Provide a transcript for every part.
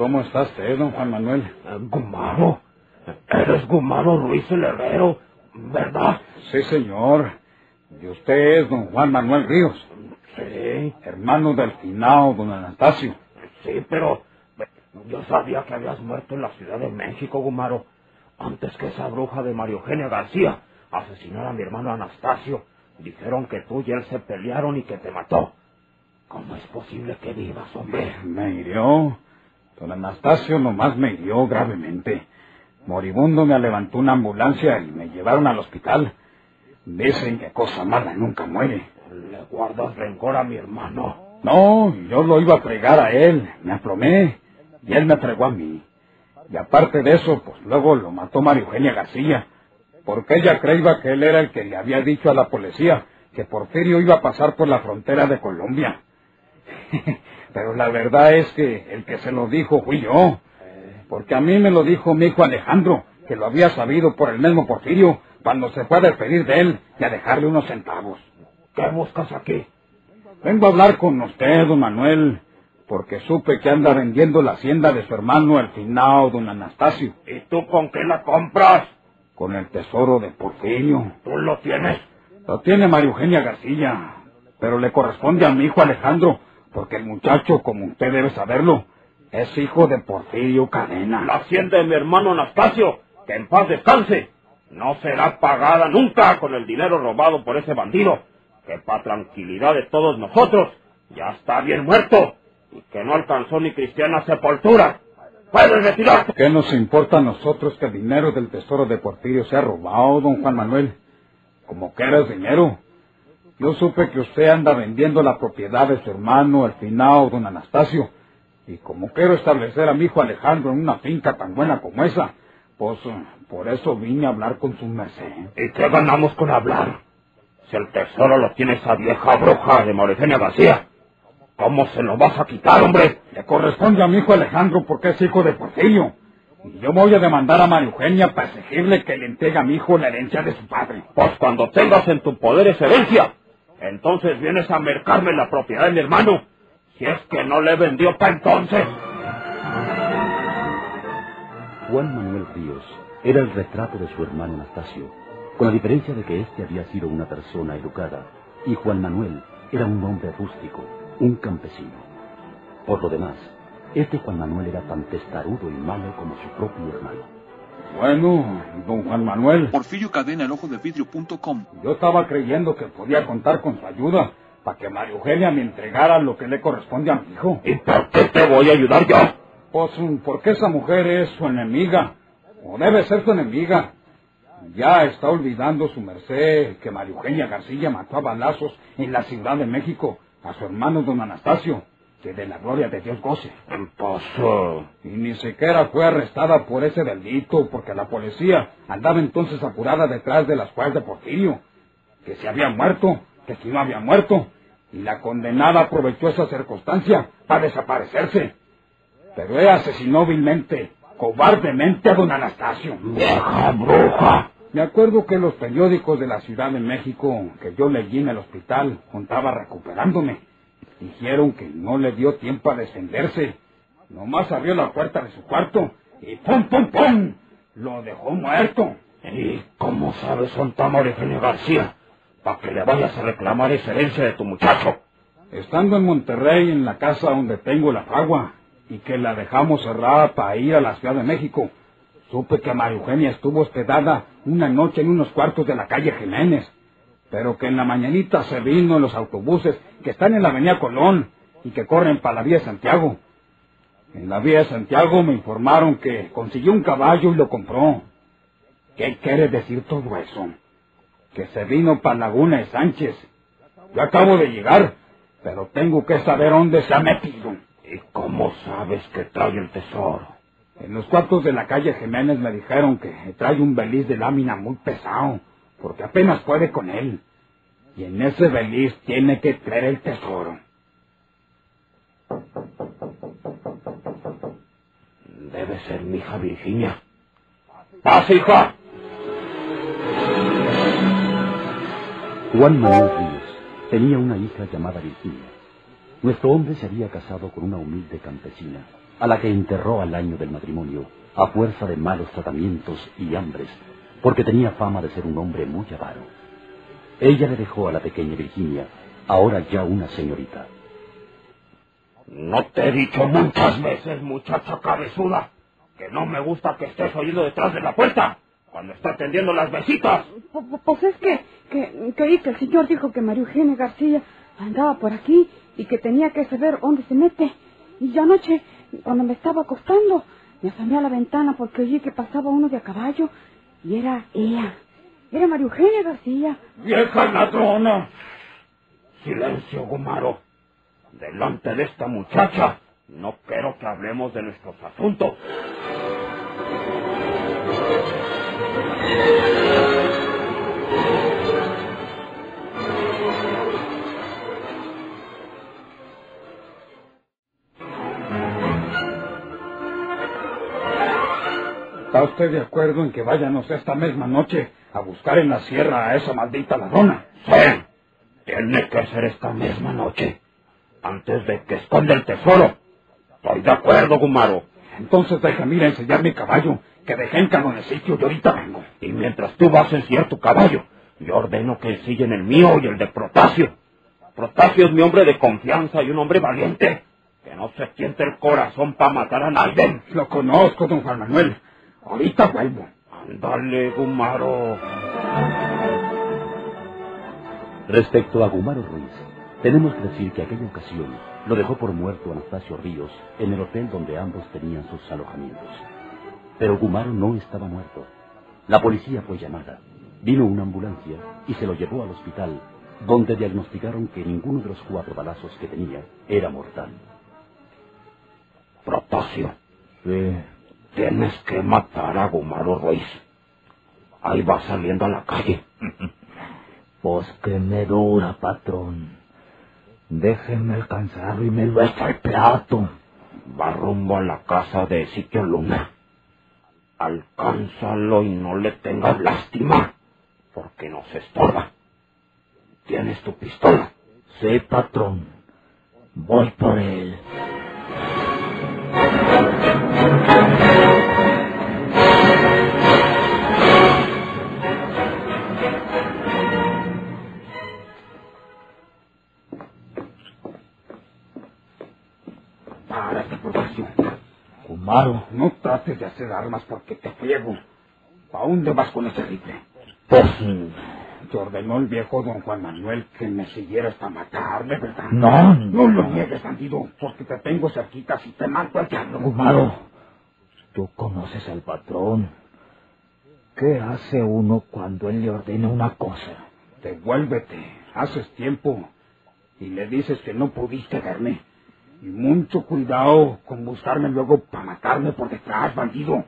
¿Cómo está usted, don Juan Manuel? Gumaro. Eres Gumaro Ruiz el Herrero, ¿verdad? Sí, señor. Y usted es don Juan Manuel Ríos. Sí. Hermano del finao, don Anastasio. Sí, pero yo sabía que habías muerto en la Ciudad de México, Gumaro, antes que esa bruja de María Eugenia García asesinara a mi hermano Anastasio. Dijeron que tú y él se pelearon y que te mató. ¿Cómo es posible que vivas, hombre? Me hirió. Don Anastasio nomás me hirió gravemente. Moribundo me levantó una ambulancia y me llevaron al hospital. Dicen que cosa mala nunca muere. ¿Le guardas rencor a mi hermano? No, yo lo iba a fregar a él. Me aplomé. Y él me fregó a mí. Y aparte de eso, pues luego lo mató María Eugenia García. Porque ella creía que él era el que le había dicho a la policía que Porfirio iba a pasar por la frontera de Colombia. Pero la verdad es que el que se lo dijo fui yo. Porque a mí me lo dijo mi hijo Alejandro, que lo había sabido por el mismo Porfirio cuando se fue a despedir de él y a dejarle unos centavos. ¿Qué buscas aquí? Vengo a hablar con usted, don Manuel, porque supe que anda vendiendo la hacienda de su hermano el finao, don Anastasio. ¿Y tú con qué la compras? Con el tesoro de Porfirio. ¿Tú lo tienes? Lo tiene María Eugenia García, pero le corresponde a mi hijo Alejandro, porque el muchacho, como usted debe saberlo, es hijo de Porfirio Cadena. La hacienda de mi hermano Anastasio, que en paz descanse, no será pagada nunca con el dinero robado por ese bandido, que para tranquilidad de todos nosotros ya está bien muerto y que no alcanzó ni cristiana sepultura. ¡Puedes retirarte! ¿Qué nos importa a nosotros que el dinero del tesoro de Porfirio sea robado, don Juan Manuel? Como que era dinero. Yo supe que usted anda vendiendo la propiedad de su hermano, el finao, don Anastasio. Y como quiero establecer a mi hijo Alejandro en una finca tan buena como esa, pues por eso vine a hablar con su merced. ¿Y qué ganamos con hablar? Si el tesoro lo tiene esa vieja bruja de Mauricenia García, ¿cómo se lo vas a quitar, hombre? Le corresponde a mi hijo Alejandro porque es hijo de Porfirio. Y yo voy a demandar a María Eugenia para exigirle que le entregue a mi hijo la herencia de su padre. Pues cuando tengas en tu poder esa herencia, entonces vienes a mercarme la propiedad de mi hermano. Si es que no le vendió para entonces. Juan Manuel Ríos era el retrato de su hermano Anastasio, con la diferencia de que éste había sido una persona educada y Juan Manuel era un hombre rústico, un campesino. Por lo demás, este Juan Manuel era tan testarudo y malo como su propio hermano. Bueno, don Juan Manuel. Porfirio Cadena, el ojo de vidrio.com. Yo estaba creyendo que podía contar con su ayuda para que María Eugenia me entregara lo que le corresponde a mi hijo. ¿Y por qué te voy a ayudar yo? Pues porque esa mujer es su enemiga, o debe ser su enemiga. Ya está olvidando su merced que María Eugenia García mató a balazos en la Ciudad de México a su hermano don Anastasio, que de la gloria de Dios goce. Pues, Y ni siquiera fue arrestada por ese delito, porque la policía andaba entonces apurada detrás de las cuales de Porfirio, que se había muerto, que si no había muerto, y la condenada aprovechó esa circunstancia para desaparecerse. Pero ella asesinó vilmente, cobardemente a don Anastasio. ¡Vieja bruja! Me acuerdo que los periódicos de la Ciudad de México que yo leí en el hospital contaba recuperándome. Dijeron que no le dio tiempo a descenderse. Nomás abrió la puerta de su cuarto y ¡pum, pum, pum! Lo dejó muerto. ¿Y cómo sabes Santa María Eugenia García? Para que le vayas a reclamar esa herencia de tu muchacho. Estando en Monterrey, en la casa donde tengo la fragua, y que la dejamos cerrada para ir a la Ciudad de México, supe que María Eugenia estuvo hospedada una noche en unos cuartos de la calle Jiménez, pero que en la mañanita se vino en los autobuses que están en la avenida Colón y que corren para la vía de Santiago. En la vía de Santiago me informaron que consiguió un caballo y lo compró. ¿Qué quiere decir todo eso? Que se vino para Laguna de Sánchez. Yo acabo de llegar, pero tengo que saber dónde se ha metido. ¿Y cómo sabes que trae el tesoro? En los cuartos de la calle Jiménez me dijeron que trae un beliz de lámina muy pesado, porque apenas puede con él. Y en ese beliz tiene que traer el tesoro. Debe ser mi hija Virginia. ¡Pasa, hija! Juan Manuel Ríos tenía una hija llamada Virginia. Nuestro hombre se había casado con una humilde campesina, a la que enterró al año del matrimonio, a fuerza de malos tratamientos y hambres, porque tenía fama de ser un hombre muy avaro. Ella le dejó a la pequeña Virginia, ahora ya una señorita. No te he dicho muchas veces, muchacha cabezuda, que no me gusta que estés oyendo detrás de la puerta cuando está atendiendo las besitas. Pues es que, que, que que el señor dijo que María Eugenia García andaba por aquí y que tenía que saber dónde se mete. Y yo anoche, cuando me estaba acostando, me asomé a la ventana porque oí que pasaba uno de a caballo y era ella. Era María Eugenia García. ¡Vieja ladrona! Silencio, Gumaro. Delante de esta muchacha, no quiero que hablemos de nuestros asuntos. ¿Está usted de acuerdo en que váyanos esta misma noche a buscar en la sierra a esa maldita ladrona? Sí, tiene que ser esta misma noche, antes de que esconda el tesoro. Estoy de acuerdo, Gumaro. Entonces déjame ir a enseñar mi caballo, que dejé en el sitio y ahorita vengo. Y mientras tú vas a enseñar tu caballo, yo ordeno que ensillen el mío y el de Protasio. Protasio es mi hombre de confianza y un hombre valiente, que no se siente el corazón para matar a nadie. Lo conozco, don Juan Manuel. Ahorita vuelvo. Ándale, Gumaro. Respecto a Gumaro Ruiz, tenemos que decir que aquella ocasión lo dejó por muerto Anastasio Ríos en el hotel donde ambos tenían sus alojamientos. Pero Gumaro no estaba muerto. La policía fue llamada. Vino una ambulancia y se lo llevó al hospital, donde diagnosticaron que ninguno de los cuatro balazos que tenía era mortal. Protasio. Sí. Tienes que matar a Gumaro Ruiz. Ahí va saliendo a la calle. pues que me dura, patrón. Déjenme alcanzarlo y me lo echa al plato. Va rumbo a la casa de Sitio Luna. Alcánzalo y no le tengas lástima, porque nos estorba. ¿Tienes tu pistola? Sí, patrón. Voy por él. No trates de hacer armas porque te friego. ¿A dónde vas con ese rifle? Pues... Te ordenó el viejo don Juan Manuel que me siguiera hasta matarme, ¿verdad? No, no lo niegues, bandido, porque te tengo cerquita si te mato al diablo. Gumaro, tú conoces al patrón. ¿Qué hace uno cuando él le ordena una cosa? Devuélvete, haces tiempo, y le dices que no pudiste verme. Y mucho cuidado con buscarme luego para matarme por detrás, bandido.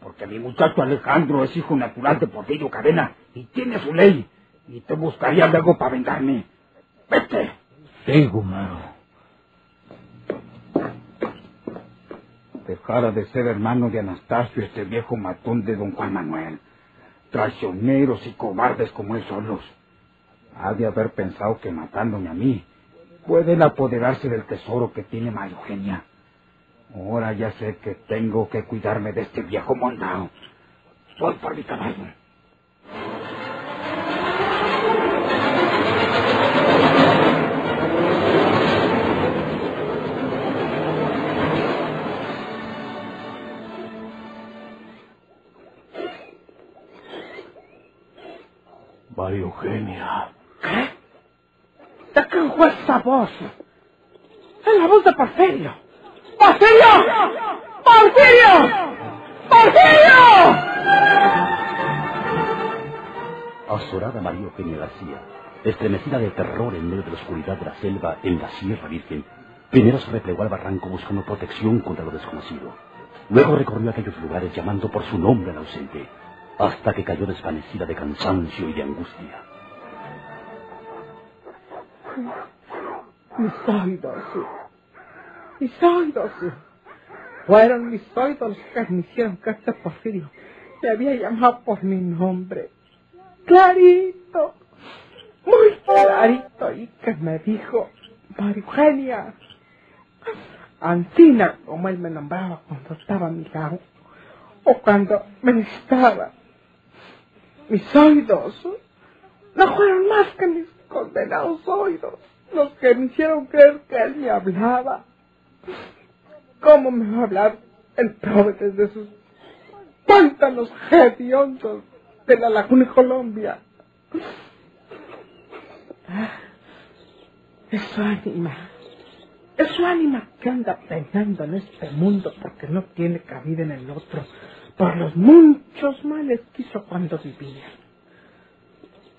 Porque mi muchacho Alejandro es hijo natural de Portillo Cadena y tiene su ley. Y te buscaría luego para vengarme. Vete. Sí, Gumaro. Dejara de ser hermano de Anastasio este viejo matón de don Juan Manuel. Traicioneros y cobardes como él solos. Ha de haber pensado que matándome a mí pueden apoderarse del tesoro que tiene María Eugenia. Ahora ya sé que tengo que cuidarme de este viejo mondao. Voy por mi caballo. ¿De qué fue esa voz? Es la voz de Porfirio. ¡Porfirio! ¡Porfirio! ¡Porfirio! Azorada María Eugenia García, estremecida de terror en medio de la oscuridad de la selva en la Sierra Virgen, primero se replegó al barranco buscando protección contra lo desconocido. Luego recorrió aquellos lugares llamando por su nombre al ausente, hasta que cayó desvanecida de cansancio y de angustia. Mis oídos, mis oídos. Fueron mis oídos que me hicieron que este Porfirio me había llamado por mi nombre. Clarito, muy clarito, y que me dijo, María Eugenia, Ancina, como él me nombraba cuando estaba a mi lado, o cuando me necesitaba. Mis oídos no fueron más que mis condenados oídos los que me hicieron creer que él me hablaba. ¿Cómo me va a hablar el pobre de sus pantanos hediondos de la laguna Colombia? Es su ánima, es su ánima que anda penando en este mundo porque no tiene cabida en el otro, por los muchos males que hizo cuando vivía.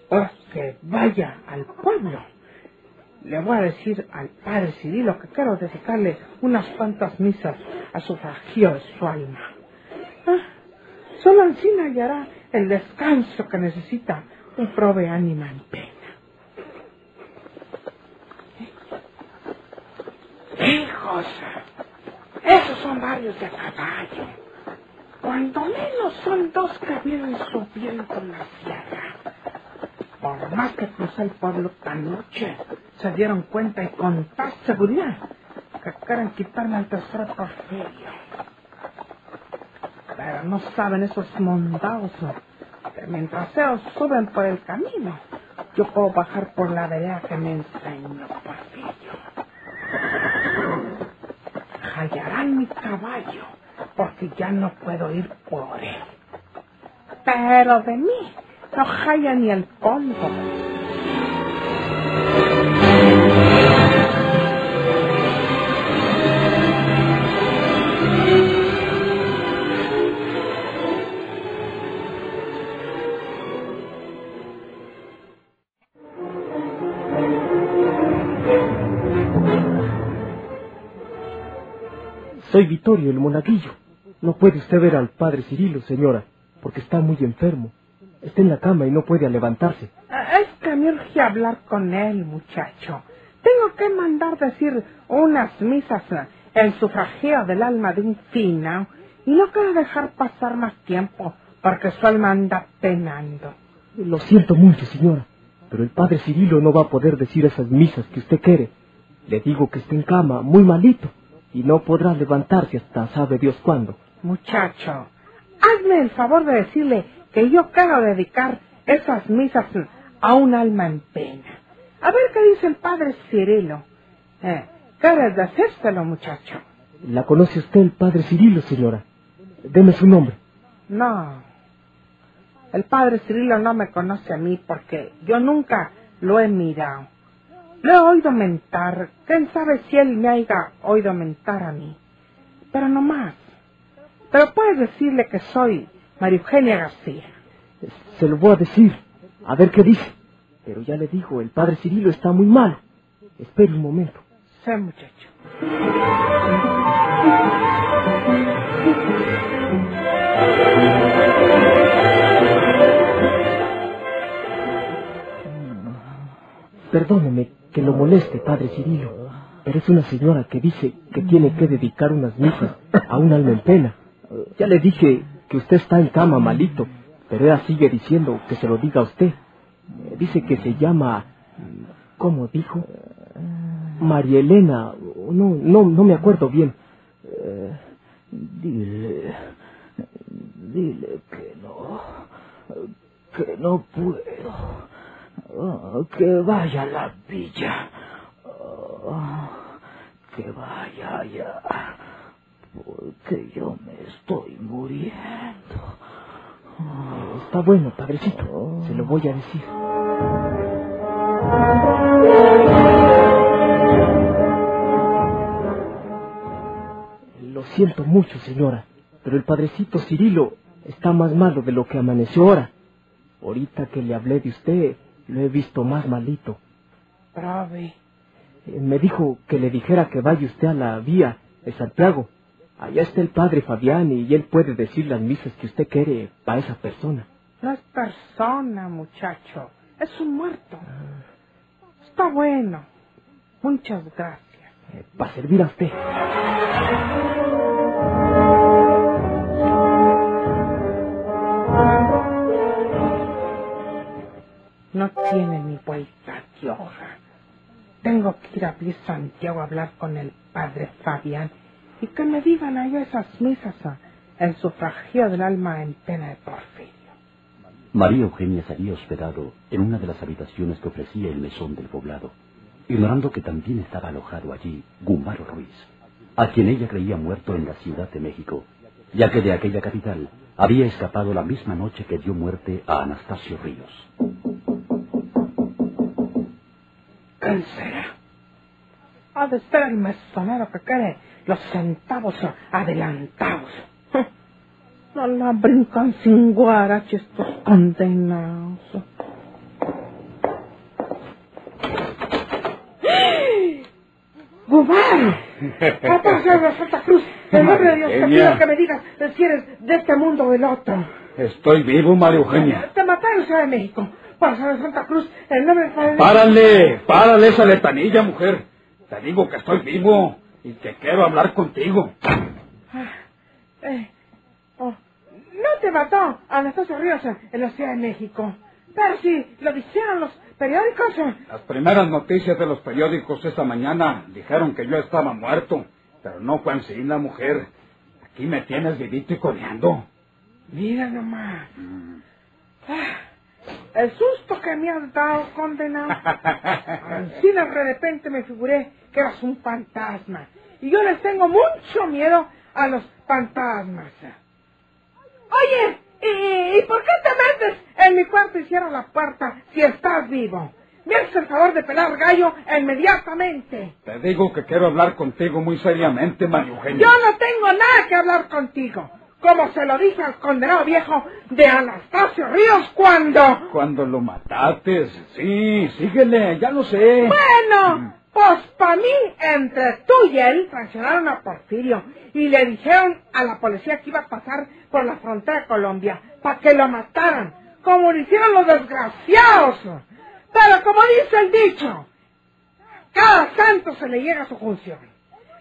Ahora que vaya al pueblo, le voy a decir al padre Cirilo que quiero dedicarle unas cuantas misas a su de su alma. Ah, solo así hallará el descanso que necesita un prove ánima en pena. Hijos, esos son varios de caballo. Cuando menos son dos que vienen subiendo la sierra. Por más que crucé el pueblo noche, se dieron cuenta y con tal seguridad que quieren quitarme el tercer porfirio. Pero no saben esos mondados que mientras ellos suben por el camino, yo puedo bajar por la vereda que me enseñó Porfirio. Hallarán mi caballo, porque ya no puedo ir por él. Pero de mí no halla ni el polvo. Soy Vittorio, el monaguillo. No puede usted ver al padre Cirilo, señora, porque está muy enfermo. Está en la cama y no puede levantarse. Ah, es que me urge hablar con él, muchacho. Tengo que mandar decir unas misas en sufragio del alma de un fina y no quiero dejar pasar más tiempo porque su alma anda penando. Lo siento mucho, señora, pero el padre Cirilo no va a poder decir esas misas que usted quiere. Le digo que está en cama, muy malito, y no podrá levantarse hasta sabe Dios cuándo. Muchacho, hazme el favor de decirle que yo quiero dedicar esas misas a un alma en pena. A ver qué dice el padre Cirilo. Eh, ¿Quieres decírselo, muchacho? ¿La conoce usted el padre Cirilo, señora? Deme su nombre. No. El padre Cirilo no me conoce a mí porque yo nunca lo he mirado. Lo he oído mentar. ¿Quién sabe si él me haya oído mentar a mí? Pero no más. Pero puedes decirle que soy María Eugenia García. Se lo voy a decir, a ver qué dice. Pero ya le digo, el padre Cirilo está muy mal. Espere un momento. Sí, muchacho. Perdóneme que lo moleste, padre Cirilo, pero es una señora que dice que tiene que dedicar unas misas a un alma en pena. Ya le dije usted está en cama malito, pero ella sigue diciendo que se lo diga a usted. Dice que se llama... ¿Cómo dijo? María Elena. No, no, no me acuerdo bien. dile... Dile que no... Que no puedo. que vaya a la villa. que vaya allá porque yo me estoy muriendo. Está bueno, padrecito. Se lo voy a decir. Lo siento mucho, señora, pero el padrecito Cirilo está más malo de lo que amaneció ahora. Ahorita que le hablé de usted, lo he visto más malito. Brave. Eh, me dijo que le dijera que vaya usted a la vía de Santiago Allá está el padre Fabián y él puede decir las misas que usted quiere para esa persona. No es persona, muchacho. Es un muerto. Está bueno. Muchas gracias. Eh, para servir a usted. No tiene ni vuelta de hoja. Tengo que ir a Santiago a hablar con el padre Fabián y que me digan allá esas misas en sufragio del alma en pena de Porfirio. María Eugenia se había hospedado en una de las habitaciones que ofrecía el mesón del poblado, ignorando que también estaba alojado allí Gumaro Ruiz, a quien ella creía muerto en la Ciudad de México, ya que de aquella capital había escapado la misma noche que dio muerte a Anastasio Ríos. ¿Quién será? Ha de ser el mesonero que quiere los centavos adelantados. No la brincan sin guarache estos condenados. ¡Gumar! ¡Papá de Santa Cruz! En nombre de Dios te pido que me digas si eres de este mundo o del otro. Estoy vivo, María Eugenia. Te maté en Ciudad de México. Para de Santa Cruz, en nombre de Padre... Párale, párale esa letanilla, mujer. Te digo que estoy vivo y que quiero hablar contigo. Eh, oh, no te mató Anastasio Ríos en la Ciudad de México. Pero si lo dijeron los periódicos. eh, Las primeras noticias de los periódicos esta mañana dijeron que yo estaba muerto, pero no fue así la mujer. Aquí me tienes vivito y coleando. Mira nomás. Ah, el susto que me has dado, condenado. Así de repente me figuré que eras un fantasma. Y yo les tengo mucho miedo a los fantasmas. Oye, ¿y, y por qué te metes en mi cuarto y cierras la puerta si estás vivo? Me haces el favor de pelar gallo inmediatamente. Te digo que quiero hablar contigo muy seriamente, María Eugenia. Yo no tengo nada que hablar contigo. Como se lo dije al condenado viejo de Anastasio Ríos cuando... Cuando lo mataste, sí, síguele, ya lo sé. Bueno, pues para mí, entre tú y él, sancionaron a Porfirio y le dijeron a la policía que iba a pasar por la frontera de Colombia para que lo mataran, como lo hicieron los desgraciados. Pero como dice el dicho, cada santo se le llega a su función.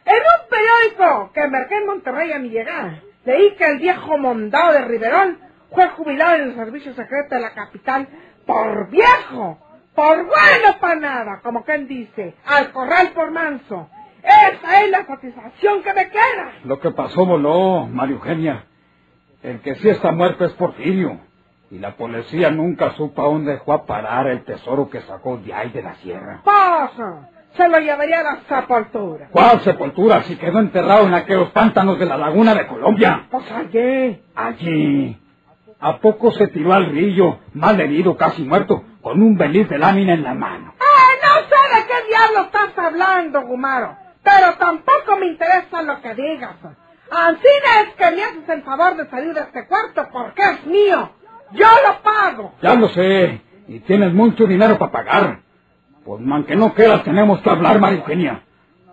En un periódico que emergé en Monterrey a mi llegada, leí que el viejo mondado de Riverón fue jubilado en el servicio secreto de la capital por viejo, por bueno para nada, como quien dice, al corral por manso. Esa es la satisfacción que me queda. Lo que pasó voló, María Eugenia. El que sí está muerto es Porfirio. Y la policía nunca supo a dónde fue a parar el tesoro que sacó de ahí de la sierra. Paso, se lo llevaría a la sepultura. ¿Cuál sepultura si quedó enterrado en aquellos pantanos de la laguna de Colombia? Pues allí. Allí. ¿A poco se tiró al río, mal herido, casi muerto, con un beliz de lámina en la mano? ¡Ay, no sé de qué diablo estás hablando, Gumaro! Pero tampoco me interesa lo que digas. Así es que me haces el favor de salir de este cuarto porque es mío. Yo lo pago. Ya lo sé. Y tienes mucho dinero para pagar. Pues man que no quieras tenemos que hablar, María Eugenia.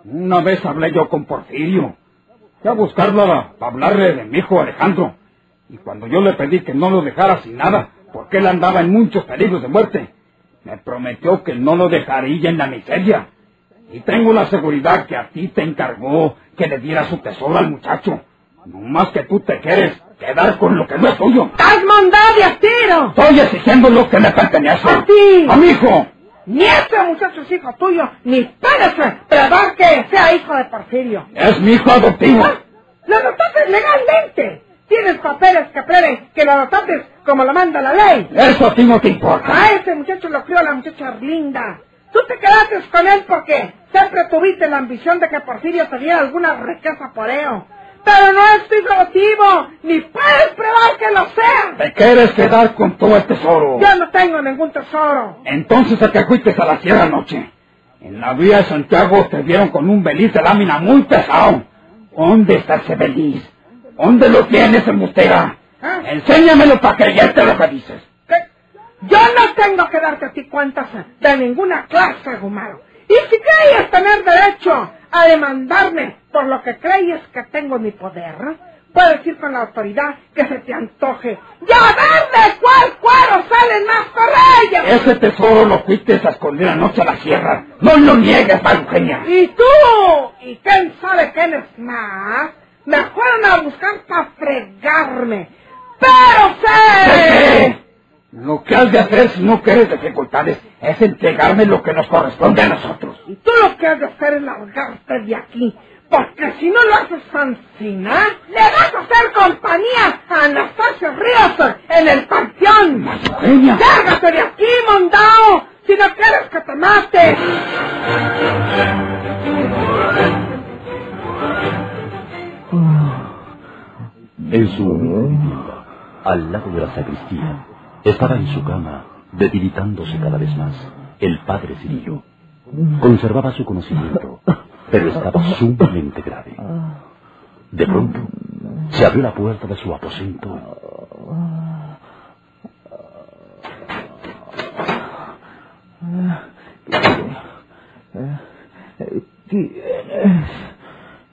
Una vez hablé yo con Porfirio. Fui a buscarlo para hablarle de mi hijo Alejandro. Y cuando yo le pedí que no lo dejara sin nada, porque él andaba en muchos peligros de muerte, me prometió que no lo dejaría en la miseria. Y tengo la seguridad que a ti te encargó que le diera su tesoro al muchacho. No más que tú te quieres quedar con lo que no es tuyo. ¡Estás mandado de tiro! Estoy exigiendo lo que me pertenece. ¡A ti! ¡A mi hijo! Ni este muchacho es hijo tuyo, ni puedes probar que sea hijo de Porfirio. Es mi hijo adoptivo. ¡Lo adoptaste legalmente! Tienes papeles que prueben que lo adoptaste como lo manda la ley. Eso a ti no te importa. A ese muchacho lo crió la muchacha Arlinda. Tú te quedaste con él porque siempre tuviste la ambición de que Porfirio te diera alguna riqueza por ello. Pero no es adoptivo, ni puedes probar que lo sea. ¿Te quieres quedar con todo el tesoro? Yo no tengo ningún tesoro. Entonces a qué fuiste a la sierra anoche. En la vía de Santiago te vieron con un beliz de lámina muy pesado. ¿Dónde está ese beliz? ¿Dónde lo tienes, embustera? ¿Ah? Enséñamelo para creerte lo que dices. ¿Qué? Yo no tengo que darte a ti cuentas de ninguna clase, Gumaro. Y si crees tener derecho a demandarme por lo que crees que tengo en mi poder, puedes ir con la autoridad que se te antoje y a ver de cuál cuero salen más correyas. Ese tesoro lo fuiste a esconder anoche a la sierra. No lo niegues, Eugenia. Y tú, y quién sabe quién es más, me fueron a buscar para fregarme. Pero sé... ¿Qué? Lo que has de hacer si no quieres dificultades es entregarme lo que nos corresponde a nosotros. Y tú lo que has de hacer es largarte de aquí, Porque si no lo haces Sancina, le vas a hacer compañía a Anastasio Ríos en el panteón. Eugenia. ¡Lárgate de aquí, mondao! Si no quieres que te mate. En su al lado de la sacristía, estaba en su cama, debilitándose cada vez más, el padre Cirillo. Conservaba su conocimiento, pero estaba sumamente grave. De pronto, se abrió la puerta de su aposento. ¿Quién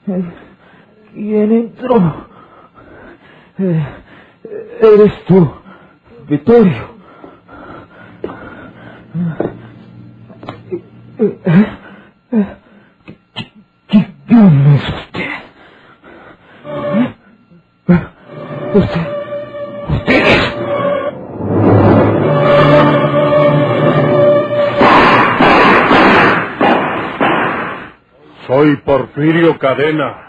es? ¿Quién entró? Eres tú, Vittorio. ¿qui- ¿Quién es usted? ¿Usted? Soy Porfirio Cadena.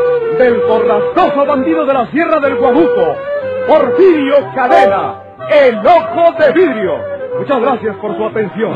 del borrascoso bandido de la Sierra del Guabuco, Porfirio Cadena, el ojo de vidrio. Muchas gracias por su atención.